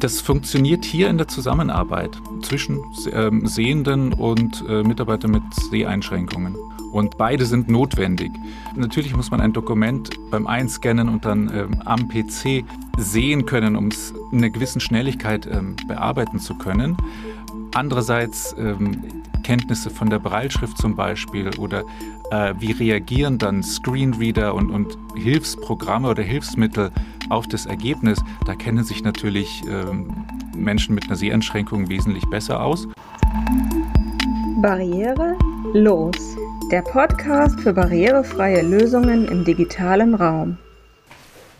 Das funktioniert hier in der Zusammenarbeit zwischen ähm, Sehenden und äh, Mitarbeitern mit Seheinschränkungen. Und beide sind notwendig. Natürlich muss man ein Dokument beim Einscannen und dann ähm, am PC sehen können, um es in einer gewissen Schnelligkeit ähm, bearbeiten zu können. Andererseits ähm, Kenntnisse von der Breilschrift zum Beispiel oder äh, wie reagieren dann Screenreader und, und Hilfsprogramme oder Hilfsmittel auf das Ergebnis, da kennen sich natürlich ähm, Menschen mit einer Seheinschränkung wesentlich besser aus. Barriere los. Der Podcast für barrierefreie Lösungen im digitalen Raum.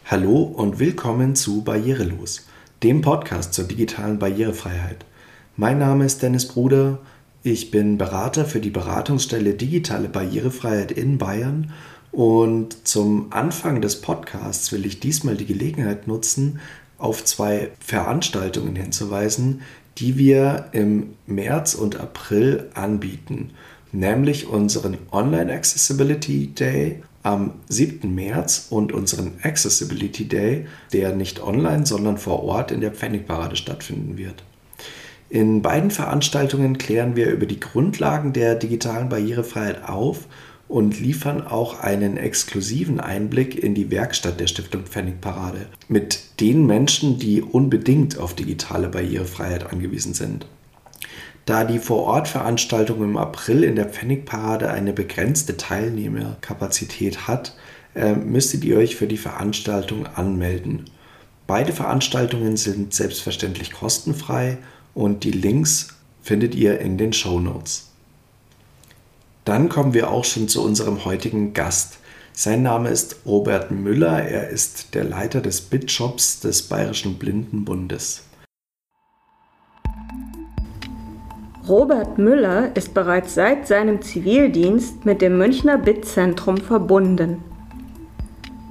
Hallo und willkommen zu Barrierelos, dem Podcast zur digitalen Barrierefreiheit. Mein Name ist Dennis Bruder, ich bin Berater für die Beratungsstelle Digitale Barrierefreiheit in Bayern und zum Anfang des Podcasts will ich diesmal die Gelegenheit nutzen, auf zwei Veranstaltungen hinzuweisen, die wir im März und April anbieten, nämlich unseren Online Accessibility Day am 7. März und unseren Accessibility Day, der nicht online, sondern vor Ort in der Pfennigparade stattfinden wird. In beiden Veranstaltungen klären wir über die Grundlagen der digitalen Barrierefreiheit auf und liefern auch einen exklusiven Einblick in die Werkstatt der Stiftung Pfennigparade mit den Menschen, die unbedingt auf digitale Barrierefreiheit angewiesen sind. Da die Vorortveranstaltung im April in der Pfennigparade eine begrenzte Teilnehmerkapazität hat, äh, müsstet ihr euch für die Veranstaltung anmelden. Beide Veranstaltungen sind selbstverständlich kostenfrei und die Links findet ihr in den Show Notes. Dann kommen wir auch schon zu unserem heutigen Gast. Sein Name ist Robert Müller. Er ist der Leiter des BitShops des Bayerischen Blindenbundes. Robert Müller ist bereits seit seinem Zivildienst mit dem Münchner BIT-Zentrum verbunden.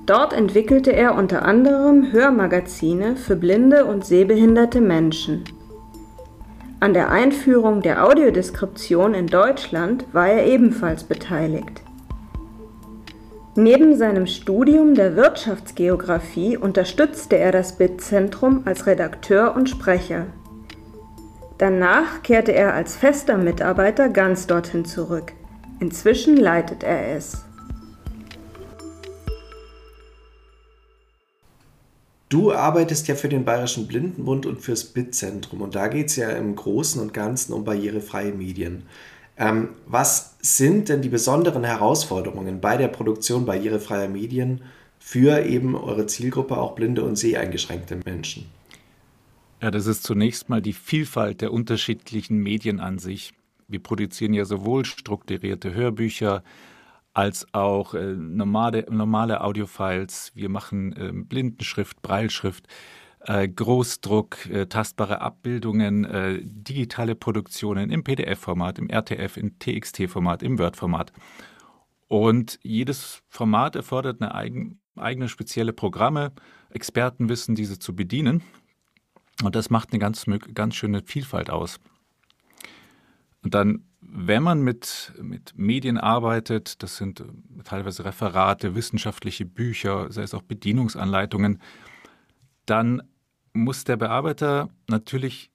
Dort entwickelte er unter anderem Hörmagazine für blinde und sehbehinderte Menschen. An der Einführung der Audiodeskription in Deutschland war er ebenfalls beteiligt. Neben seinem Studium der Wirtschaftsgeographie unterstützte er das BIT-Zentrum als Redakteur und Sprecher. Danach kehrte er als fester Mitarbeiter ganz dorthin zurück. Inzwischen leitet er es. Du arbeitest ja für den Bayerischen Blindenbund und fürs BIT-Zentrum und da geht es ja im Großen und Ganzen um barrierefreie Medien. Ähm, was sind denn die besonderen Herausforderungen bei der Produktion barrierefreier Medien für eben eure Zielgruppe, auch blinde und seheingeschränkte Menschen? Ja, das ist zunächst mal die Vielfalt der unterschiedlichen Medien an sich. Wir produzieren ja sowohl strukturierte Hörbücher, als auch äh, normale, normale Audiofiles. Wir machen äh, Blindenschrift, Breilschrift, äh, Großdruck, äh, tastbare Abbildungen, äh, digitale Produktionen im PDF-Format, im RTF, im TXT-Format, im Word-Format. Und jedes Format erfordert eine eigen, eigene spezielle Programme, Experten wissen, diese zu bedienen. Und das macht eine ganz, ganz schöne Vielfalt aus. Und dann wenn man mit, mit Medien arbeitet, das sind äh, teilweise Referate, wissenschaftliche Bücher, sei es auch Bedienungsanleitungen, dann muss der Bearbeiter natürlich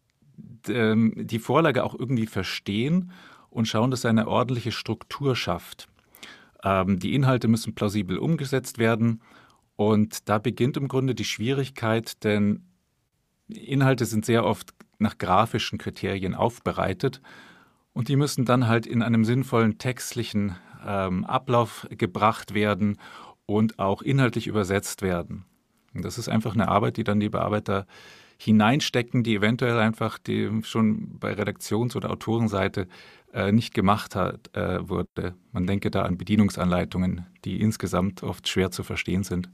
ähm, die Vorlage auch irgendwie verstehen und schauen, dass er eine ordentliche Struktur schafft. Ähm, die Inhalte müssen plausibel umgesetzt werden und da beginnt im Grunde die Schwierigkeit, denn Inhalte sind sehr oft nach grafischen Kriterien aufbereitet und die müssen dann halt in einem sinnvollen textlichen ähm, Ablauf gebracht werden und auch inhaltlich übersetzt werden. Und das ist einfach eine Arbeit, die dann die Bearbeiter hineinstecken, die eventuell einfach die schon bei Redaktions- oder Autorenseite äh, nicht gemacht hat, äh, wurde. Man denke da an Bedienungsanleitungen, die insgesamt oft schwer zu verstehen sind.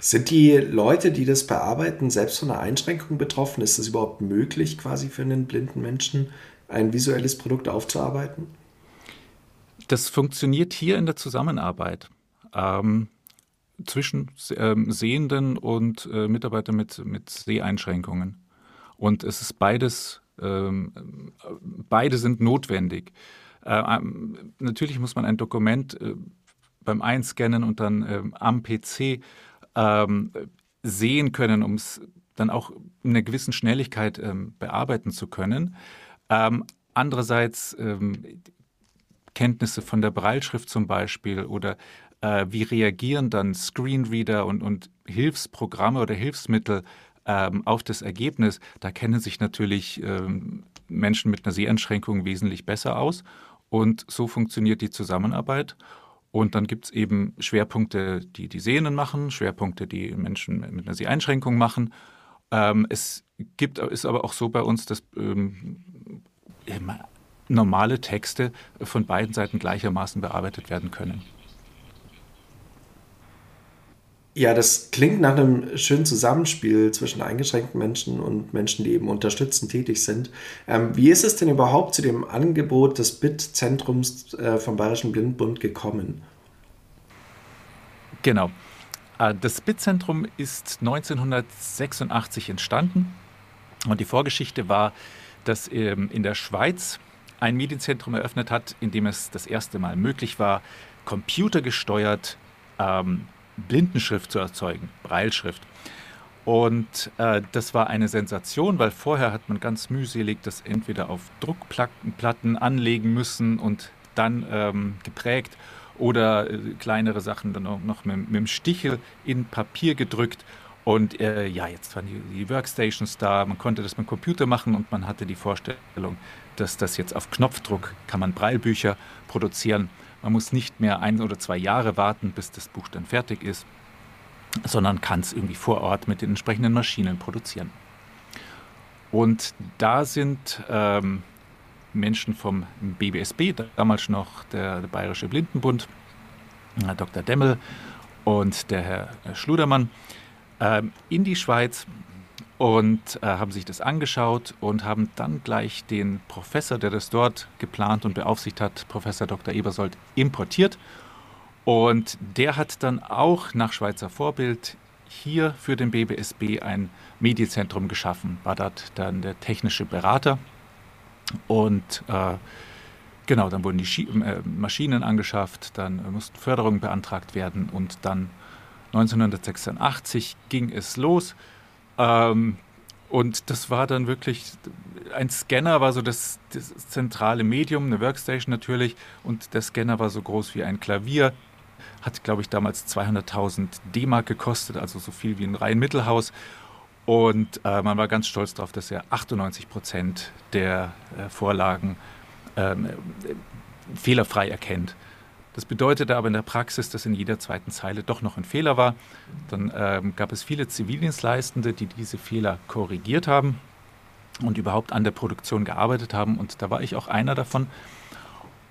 Sind die Leute, die das bearbeiten, selbst von einer Einschränkung betroffen? Ist es überhaupt möglich, quasi für einen blinden Menschen ein visuelles Produkt aufzuarbeiten? Das funktioniert hier in der Zusammenarbeit ähm, zwischen ähm, Sehenden und äh, Mitarbeitern mit, mit Seheinschränkungen. Und es ist beides, ähm, beide sind notwendig. Äh, ähm, natürlich muss man ein Dokument äh, beim Einscannen und dann ähm, am PC ähm, sehen können, um es dann auch in einer gewissen Schnelligkeit ähm, bearbeiten zu können. Ähm, andererseits ähm, Kenntnisse von der Breilschrift zum Beispiel oder äh, wie reagieren dann Screenreader und, und Hilfsprogramme oder Hilfsmittel ähm, auf das Ergebnis. Da kennen sich natürlich ähm, Menschen mit einer Seheinschränkung wesentlich besser aus. Und so funktioniert die Zusammenarbeit. Und dann gibt es eben Schwerpunkte, die die Sehenden machen, Schwerpunkte, die Menschen mit einer Seheinschränkung machen. Ähm, es gibt, ist aber auch so bei uns, dass ähm, normale Texte von beiden Seiten gleichermaßen bearbeitet werden können. Ja, das klingt nach einem schönen Zusammenspiel zwischen eingeschränkten Menschen und Menschen, die eben unterstützend tätig sind. Ähm, wie ist es denn überhaupt zu dem Angebot des BIT-Zentrums äh, vom Bayerischen Blindenbund gekommen? Genau. Äh, das BIT-Zentrum ist 1986 entstanden und die Vorgeschichte war, dass ähm, in der Schweiz ein Medienzentrum eröffnet hat, in dem es das erste Mal möglich war, computergesteuert ähm, Blindenschrift zu erzeugen, Breilschrift. Und äh, das war eine Sensation, weil vorher hat man ganz mühselig das entweder auf Druckplatten anlegen müssen und dann ähm, geprägt oder äh, kleinere Sachen dann auch noch mit, mit dem Stichel in Papier gedrückt. Und äh, ja, jetzt waren die, die, Workstations da, man konnte das mit dem Computer machen und man hatte die Vorstellung, dass das jetzt auf Knopfdruck kann man Breilbücher produzieren. Man muss nicht mehr ein oder zwei Jahre warten, bis das Buch dann fertig ist, sondern kann es irgendwie vor Ort mit den entsprechenden Maschinen produzieren. Und da sind ähm, Menschen vom BBSB, damals noch der, der Bayerische Blindenbund, Herr Dr. Demmel und der Herr Schludermann, ähm, in die Schweiz und äh, haben sich das angeschaut und haben dann gleich den Professor, der das dort geplant und beaufsichtigt hat, Professor Dr. Ebersold, importiert. Und der hat dann auch nach Schweizer Vorbild hier für den BBSB ein Medienzentrum geschaffen, war dort dann der technische Berater. Und äh, genau, dann wurden die äh, Maschinen angeschafft, dann mussten Förderungen beantragt werden und dann 1986 ging es los. Ähm, und das war dann wirklich, ein Scanner war so das, das, zentrale Medium, eine Workstation natürlich. Und der Scanner war so groß wie ein Klavier. Hat, glaube ich, damals 200.000 D-Mark gekostet, also so viel wie ein Reihenmittelhaus. Und äh, man war ganz stolz darauf, dass er 98 Prozent der äh, Vorlagen ähm, fehlerfrei erkennt. Das bedeutete aber in der Praxis, dass in jeder zweiten Zeile doch noch ein Fehler war. Dann ähm, gab es viele Zivildienstleistende, die diese Fehler korrigiert haben und überhaupt an der Produktion gearbeitet haben. Und da war ich auch einer davon.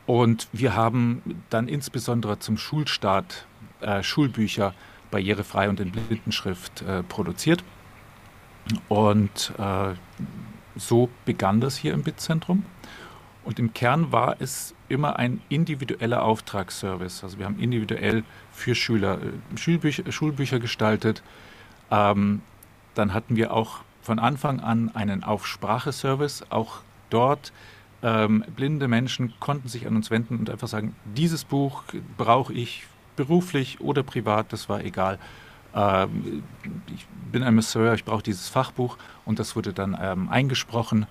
Und wir haben dann insbesondere zum Schulstart äh, Schulbücher barrierefrei und in Blindenschrift äh, produziert. Und äh, so begann das hier im BIT-Zentrum. Und im Kern war es immer ein individueller Auftragsservice. Also wir haben individuell für Schüler äh, Schulbücher, Schulbücher gestaltet. Ähm, dann hatten wir auch von Anfang an einen Aufspracheservice. Auch dort ähm, blinde Menschen konnten sich an uns wenden und einfach sagen, dieses Buch brauche ich beruflich oder privat, das war egal. Ähm, ich bin ein Masseur, ich brauche dieses Fachbuch und das wurde dann ähm, eingesprochen,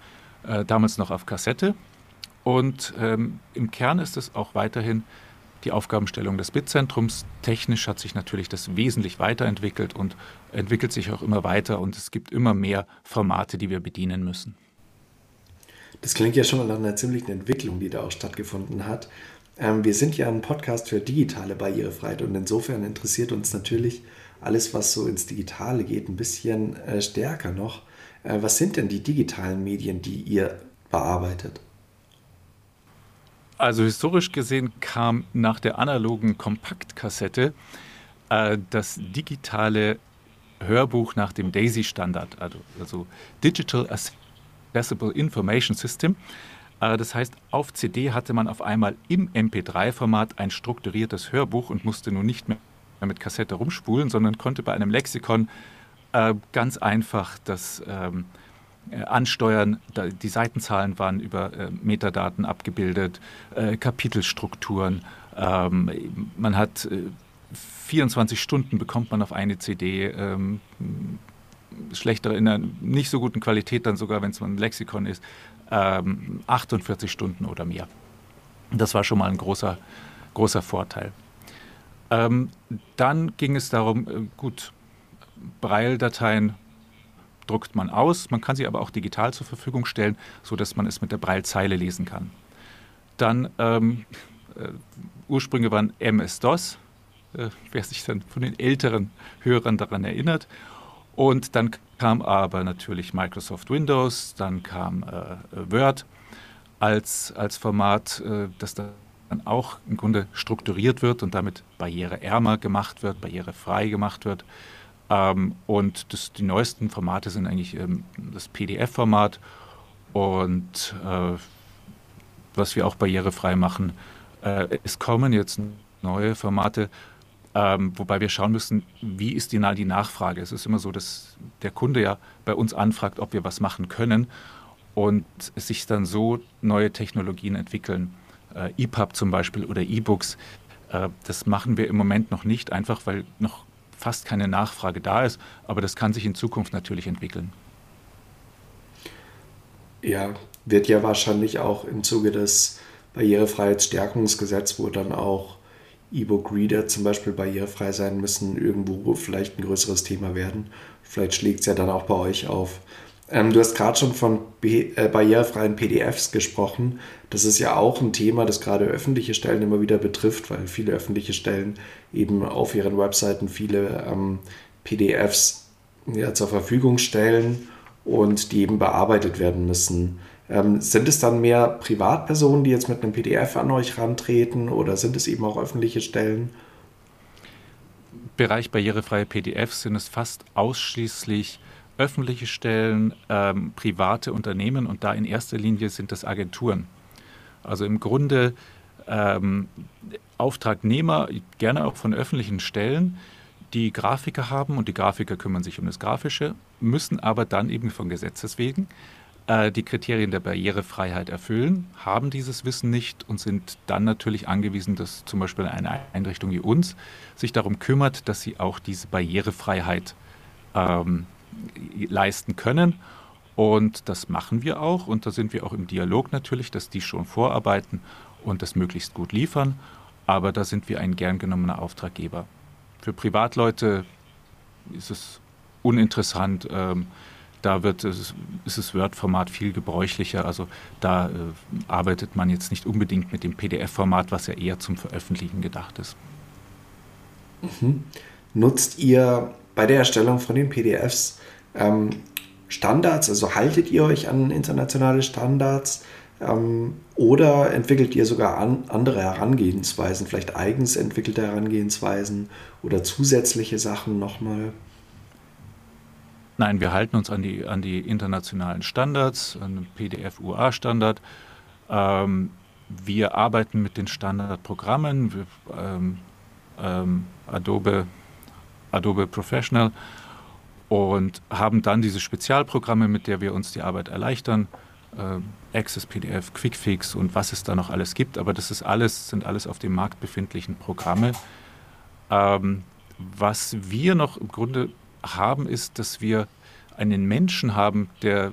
äh, damals noch auf Kassette. Und ähm, im Kern ist es auch weiterhin die Aufgabenstellung des BIT-Zentrums. Technisch hat sich natürlich das wesentlich weiterentwickelt und entwickelt sich auch immer weiter und es gibt immer mehr Formate, die wir bedienen müssen. Das klingt ja schon nach einer ziemlichen Entwicklung, die da auch stattgefunden hat. Ähm, wir sind ja ein Podcast für digitale Barrierefreiheit und insofern interessiert uns natürlich alles, was so ins Digitale geht, ein bisschen äh, stärker noch. Äh, was sind denn die digitalen Medien, die ihr bearbeitet? Also historisch gesehen kam nach der analogen Kompaktkassette äh, das digitale Hörbuch nach dem DAISY-Standard, also, also, Digital Accessible Information System. Äh, das heißt, auf CD hatte man auf einmal im MP3-Format ein strukturiertes Hörbuch und musste nun nicht mehr mit Kassette rumspulen, sondern konnte bei einem Lexikon äh, ganz einfach das ähm, äh, ansteuern. Die Seitenzahlen waren über äh, Metadaten abgebildet, äh, Kapitelstrukturen. Ähm, man hat 24 Stunden bekommt man auf eine CD ähm, schlechter, in einer nicht so guten Qualität, dann sogar, wenn es ein Lexikon ist, ähm, 48 Stunden oder mehr. Das war schon mal ein großer, großer Vorteil. Ähm, dann ging es darum, äh, gut, Braille-Dateien druckt man aus, man kann sie aber auch digital zur Verfügung stellen, sodass man es mit der Braille-Zeile lesen kann. Dann ähm, äh, Ursprünge waren MS-DOS, äh, wer sich dann von den älteren Hörern daran erinnert. Und dann kam aber natürlich Microsoft Windows, dann kam äh, Word als, als Format, äh, das dann auch im Grunde strukturiert wird und damit barriereärmer gemacht wird, barrierefrei gemacht wird. Ähm, und das, die neuesten Formate sind eigentlich ähm, das PDF-Format und äh, was wir auch barrierefrei machen. Äh, es kommen jetzt neue Formate, ähm, wobei wir schauen müssen, wie ist die, die Nachfrage. Es ist immer so, dass der Kunde ja bei uns anfragt, ob wir was machen können und sich dann so neue Technologien entwickeln. Äh, EPUB zum Beispiel oder E-Books, äh, das machen wir im Moment noch nicht, einfach weil noch fast keine Nachfrage da ist, aber das kann sich in Zukunft natürlich entwickeln. Ja, wird ja wahrscheinlich auch im Zuge des Barrierefreiheitsstärkungsgesetzes, wo dann auch E-Book-Reader zum Beispiel barrierefrei sein müssen, irgendwo vielleicht ein größeres Thema werden. Vielleicht schlägt es ja dann auch bei euch auf. Ähm, du hast gerade schon von äh, barrierefreien PDFs gesprochen. Das ist ja auch ein Thema, das gerade öffentliche Stellen immer wieder betrifft, weil viele öffentliche Stellen eben auf ihren Webseiten viele ähm, PDFs ja, zur Verfügung stellen und die eben bearbeitet werden müssen. Ähm, sind es dann mehr Privatpersonen, die jetzt mit einem PDF an euch rantreten oder sind es eben auch öffentliche Stellen? Bereich barrierefreie PDFs sind es fast ausschließlich öffentliche Stellen, ähm, private Unternehmen und da in erster Linie sind das Agenturen. Also im Grunde ähm, Auftragnehmer, gerne auch von öffentlichen Stellen, die Grafiker haben und die Grafiker kümmern sich um das Grafische, müssen aber dann eben von Gesetzes wegen äh, die Kriterien der Barrierefreiheit erfüllen, haben dieses Wissen nicht und sind dann natürlich angewiesen, dass zum Beispiel eine Einrichtung wie uns sich darum kümmert, dass sie auch diese Barrierefreiheit ähm, leisten können. Und das machen wir auch und da sind wir auch im Dialog natürlich, dass die schon vorarbeiten und das möglichst gut liefern. Aber da sind wir ein gern genommener Auftraggeber. Für Privatleute ist es uninteressant. Ähm, da wird es, ist das Word-Format viel gebräuchlicher. Also da äh, arbeitet man jetzt nicht unbedingt mit dem PDF-Format, was ja eher zum Veröffentlichen gedacht ist. Mhm. Nutzt ihr bei der Erstellung von den PDFs ähm, Standards? Also haltet ihr euch an internationale Standards? Ähm, oder entwickelt ihr sogar an, andere Herangehensweisen, vielleicht eigens entwickelte Herangehensweisen oder zusätzliche Sachen nochmal? Nein, wir halten uns an die, an die internationalen Standards, an den PDF-UA-Standard. Ähm, wir arbeiten mit den Standardprogrammen, wir, ähm, ähm, Adobe, Adobe Professional und haben dann diese Spezialprogramme, mit der wir uns die Arbeit erleichtern. Äh, Access PDF, Quickfix und was es da noch alles gibt. Aber das ist alles, sind alles auf dem Markt befindlichen Programme. Ähm, was wir noch im Grunde haben, ist, dass wir einen Menschen haben, der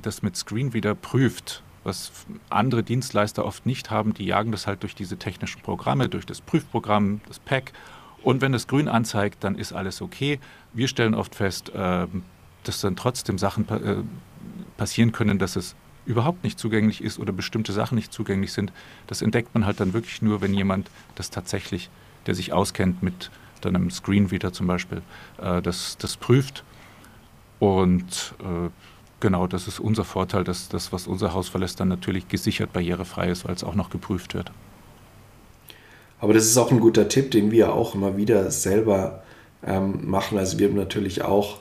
das mit Screenreader prüft, was andere Dienstleister oft nicht haben. Die jagen das halt durch diese technischen Programme, durch das Prüfprogramm, das Pack. Und wenn es grün anzeigt, dann ist alles okay. Wir stellen oft fest, äh, dass dann trotzdem Sachen äh, passieren können, dass es überhaupt nicht zugänglich ist oder bestimmte Sachen nicht zugänglich sind. Das entdeckt man halt dann wirklich nur, wenn jemand das tatsächlich, der sich auskennt mit dann einem Screenreader zum Beispiel, äh, das, das prüft. Und genau, das ist unser Vorteil, dass das, was unser Haus verlässt, dann natürlich gesichert barrierefrei ist, weil es auch noch geprüft wird. Aber das ist auch ein guter Tipp, den wir auch immer wieder selber ähm, machen. Also wir haben natürlich auch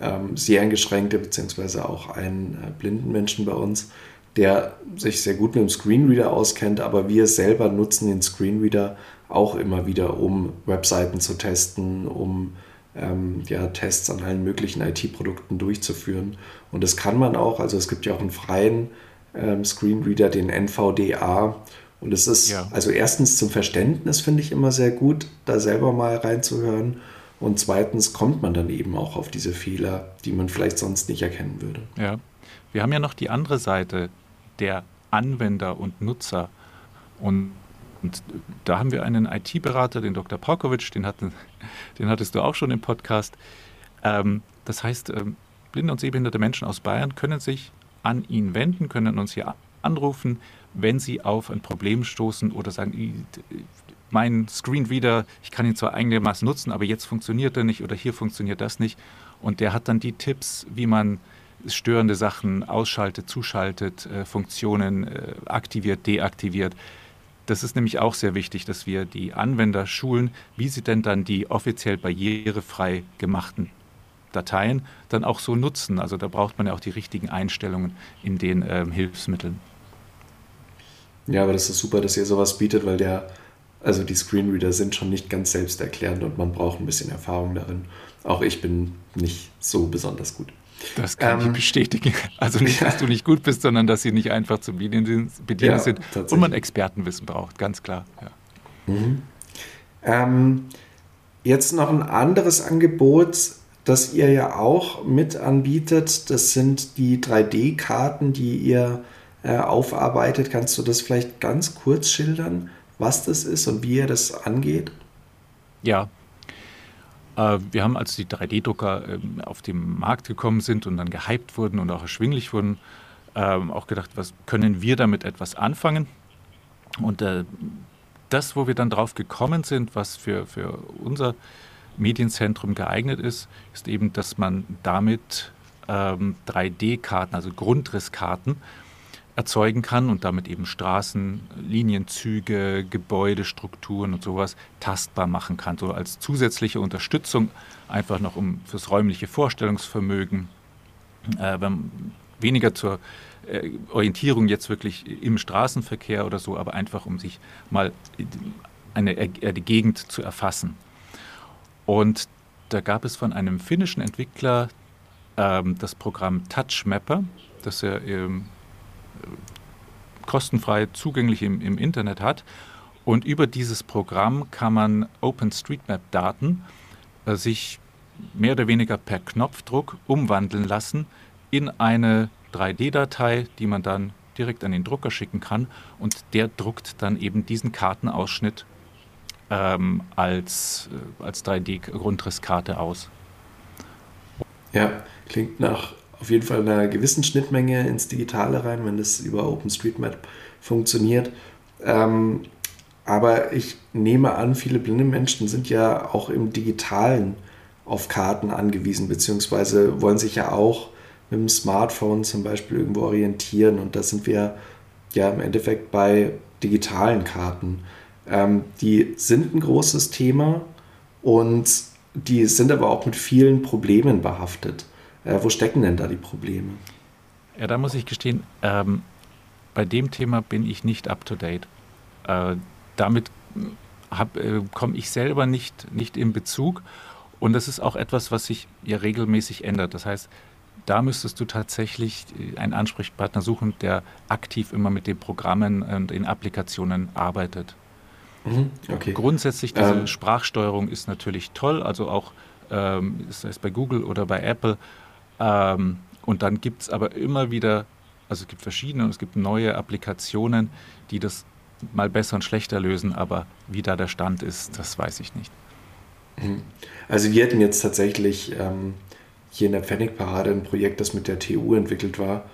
ähm, sehr eingeschränkte, beziehungsweise auch einen äh, blinden Menschen bei uns, der sich sehr gut mit dem Screenreader auskennt, aber wir selber nutzen den Screenreader auch immer wieder, um Webseiten zu testen, um ähm, ja, Tests an allen möglichen IT-Produkten durchzuführen. Und das kann man auch, also es gibt ja auch einen freien ähm, Screenreader, den NVDA. Und es ist, ja. also erstens zum Verständnis finde ich immer sehr gut, da selber mal reinzuhören. Und zweitens kommt man dann eben auch auf diese Fehler, die man vielleicht sonst nicht erkennen würde. Ja, wir haben ja noch die andere Seite der Anwender und Nutzer. Und, und da haben wir einen IT-Berater, den Dr. Paukovic, den, hatten, den hattest du auch schon im Podcast. Ähm, das heißt, ähm, blinde und sehbehinderte Menschen aus Bayern können sich an ihn wenden, können uns hier anrufen, wenn sie auf ein Problem stoßen oder sagen, mein Screenreader, ich kann ihn zwar einigermaßen nutzen, aber jetzt funktioniert er nicht oder hier funktioniert das nicht. Und der hat dann die Tipps, wie man störende Sachen ausschaltet, zuschaltet, äh, Funktionen äh, aktiviert, deaktiviert. Das ist nämlich auch sehr wichtig, dass wir die Anwender schulen, wie sie denn dann die offiziell barrierefrei gemachten Dateien dann auch so nutzen. Also da braucht man ja auch die richtigen Einstellungen in den ähm, Hilfsmitteln. Ja, aber das ist super, dass ihr sowas bietet, weil der, also die Screenreader sind schon nicht ganz selbsterklärend und man braucht ein bisschen Erfahrung darin. Auch ich bin nicht so besonders gut. Das kann ähm, ich bestätigen. Also nicht, dass du nicht gut bist, sondern dass sie nicht einfach zu bedienen, bedienen ja, sind und man Expertenwissen braucht, ganz klar. Ja. Mhm. Ähm, jetzt noch ein anderes Angebot, das ihr ja auch mit anbietet. Das sind die 3D-Karten, die ihr äh, aufarbeitet. Kannst du das vielleicht ganz kurz schildern, was das ist und wie ihr das angeht? Ja, äh, wir haben, als die 3D-Drucker ähm, auf den Markt gekommen sind und dann gehypt wurden und auch erschwinglich wurden, ähm, auch gedacht, was können wir damit etwas anfangen? Und äh, das, wo wir dann drauf gekommen sind, was für, für unser Medienzentrum geeignet ist, ist eben, dass man damit 3D-Karten, ähm, also Grundrisskarten, erzeugen kann und damit eben Straßen, Linienzüge, Gebäudestrukturen und sowas tastbar machen kann. So als zusätzliche Unterstützung einfach noch um fürs räumliche Vorstellungsvermögen, äh, weniger zur äh, Orientierung jetzt wirklich im Straßenverkehr oder so, aber einfach um sich mal eine, äh, die Gegend zu erfassen. Und da gab es von einem finnischen Entwickler ähm, das Programm TouchMapper, das er ähm, kostenfrei zugänglich im, im Internet hat. Und über dieses Programm kann man OpenStreetMap-Daten äh, sich mehr oder weniger per Knopfdruck umwandeln lassen in eine 3D-Datei, die man dann direkt an den Drucker schicken kann. Und der druckt dann eben diesen Kartenausschnitt ähm, als, äh, als 3D-Grundrisskarte aus. Ja, klingt nach auf jeden Fall einer gewissen Schnittmenge ins Digitale rein, wenn das über OpenStreetMap funktioniert. Ähm, aber ich nehme an, viele blinde Menschen sind ja auch im Digitalen auf Karten angewiesen, beziehungsweise wollen sich ja auch mit dem Smartphone zum Beispiel irgendwo orientieren. Und da sind wir ja im Endeffekt bei digitalen Karten. Ähm, die sind ein großes Thema und die sind aber auch mit vielen Problemen behaftet. Äh, wo stecken denn da die Probleme? Ja, da muss ich gestehen, ähm, bei dem Thema bin ich nicht up to date. Äh, damit äh, komme ich selber nicht, nicht in Bezug. Und das ist auch etwas, was sich ja regelmäßig ändert. Das heißt, da müsstest du tatsächlich äh, einen Ansprechpartner suchen, der aktiv immer mit den Programmen und den Applikationen arbeitet. Mhm, okay. Grundsätzlich diese ähm. Sprachsteuerung ist natürlich toll, also auch ähm, sei es bei Google oder bei Apple ähm, und dann gibt es aber immer wieder, also es gibt verschiedene und es gibt neue Applikationen, die das mal besser und schlechter lösen, aber wie da der Stand ist, das weiß ich nicht. Mhm. Also wir hatten jetzt tatsächlich ähm, hier in der Pfennigparade ein Projekt, das mit der TU entwickelt war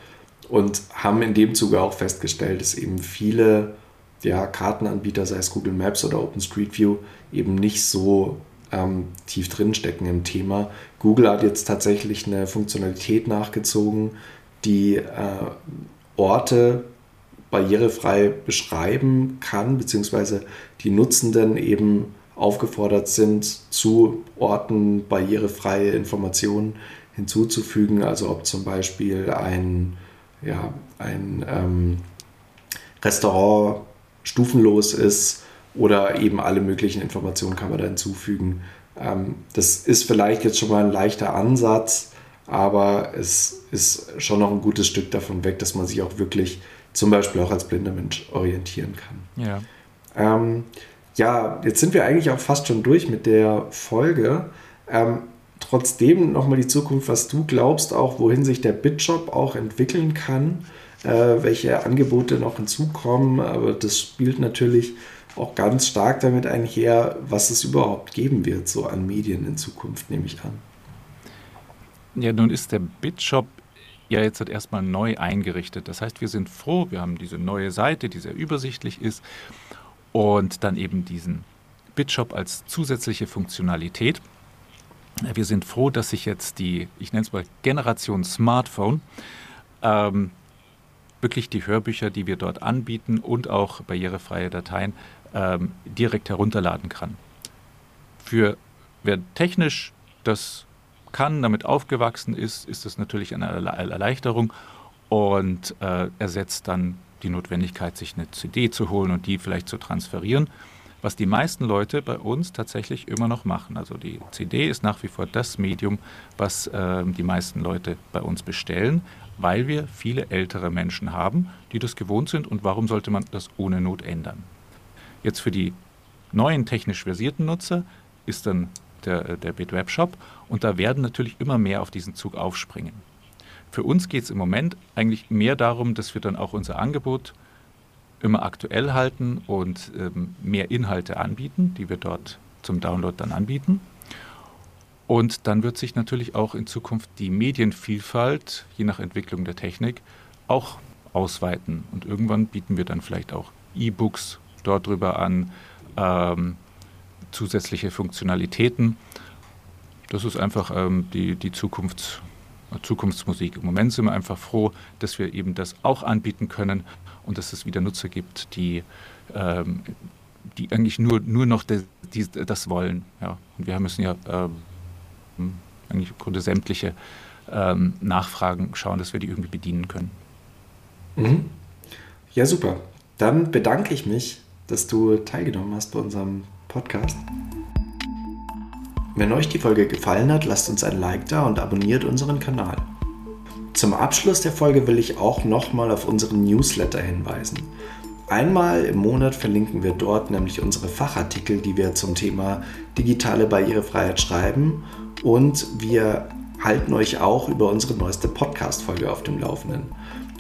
und haben in dem Zuge auch festgestellt, dass eben viele ja, Kartenanbieter, sei es Google Maps oder OpenStreetView, eben nicht so ähm, tief drinstecken im Thema. Google hat jetzt tatsächlich eine Funktionalität nachgezogen, die äh, Orte barrierefrei beschreiben kann, beziehungsweise die Nutzenden eben aufgefordert sind, zu Orten barrierefreie Informationen hinzuzufügen. Also ob zum Beispiel ein, ja, ein ähm, Restaurant stufenlos ist oder eben alle möglichen Informationen kann man da hinzufügen. Ähm, das ist vielleicht jetzt schon mal ein leichter Ansatz, aber es ist schon noch ein gutes Stück davon weg, dass man sich auch wirklich zum Beispiel auch als blinder Mensch orientieren kann. Ja. Ähm, ja, jetzt sind wir eigentlich auch fast schon durch mit der Folge. Ähm, trotzdem nochmal die Zukunft, was du glaubst, auch wohin sich der BitShop auch entwickeln kann, äh, welche Angebote noch hinzukommen, aber das spielt natürlich auch ganz stark damit einher, was es überhaupt geben wird, so an Medien in Zukunft, nehme ich an. Ja, nun ist der BitShop ja jetzt halt erstmal neu eingerichtet. Das heißt, wir sind froh, wir haben diese neue Seite, die sehr übersichtlich ist und dann eben diesen BitShop als zusätzliche Funktionalität. Wir sind froh, dass sich jetzt die, ich nenne es mal Generation Smartphone, ähm, wirklich die Hörbücher, die wir dort anbieten und auch barrierefreie Dateien ähm, direkt herunterladen kann. Für wer technisch das kann, damit aufgewachsen ist, ist das natürlich eine Erleichterung und äh, ersetzt dann die Notwendigkeit, sich eine CD zu holen und die vielleicht zu transferieren, was die meisten Leute bei uns tatsächlich immer noch machen. Also die CD ist nach wie vor das Medium, was äh, die meisten Leute bei uns bestellen, weil wir viele ältere Menschen haben, die das gewohnt sind und warum sollte man das ohne Not ändern? Jetzt für die neuen technisch versierten Nutzer ist dann der, der BitWeb Shop und da werden natürlich immer mehr auf diesen Zug aufspringen. Für uns geht es im Moment eigentlich mehr darum, dass wir dann auch unser Angebot immer aktuell halten und ähm, mehr Inhalte anbieten, die wir dort zum Download dann anbieten. Und dann wird sich natürlich auch in Zukunft die Medienvielfalt, je nach Entwicklung der Technik, auch ausweiten. Und irgendwann bieten wir dann vielleicht auch E-Books dort drüber an, ähm, zusätzliche Funktionalitäten. Das ist einfach ähm, die, die Zukunfts, Zukunftsmusik. Im Moment sind wir einfach froh, dass wir eben das auch anbieten können und dass es wieder Nutzer gibt, die, ähm, die eigentlich nur, nur noch de, die, das wollen. Ja. Und wir müssen ja ähm, eigentlich im Grunde sämtliche ähm, Nachfragen schauen, dass wir die irgendwie bedienen können. Mhm. Ja, super. Dann bedanke ich mich dass du teilgenommen hast bei unserem Podcast. Wenn euch die Folge gefallen hat, lasst uns ein Like da und abonniert unseren Kanal. Zum Abschluss der Folge will ich auch nochmal auf unseren Newsletter hinweisen. Einmal im Monat verlinken wir dort nämlich unsere Fachartikel, die wir zum Thema digitale Barrierefreiheit schreiben und wir halten euch auch über unsere neueste Podcast-Folge auf dem Laufenden.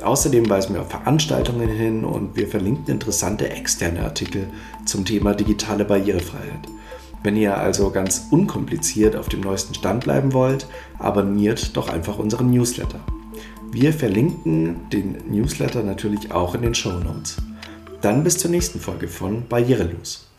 Außerdem weisen wir auf Veranstaltungen hin und wir verlinken interessante externe Artikel zum Thema digitale Barrierefreiheit. Wenn ihr also ganz unkompliziert auf dem neuesten Stand bleiben wollt, abonniert doch einfach unseren Newsletter. Wir verlinken den Newsletter natürlich auch in den Show Notes. Dann bis zur nächsten Folge von Barrierelos.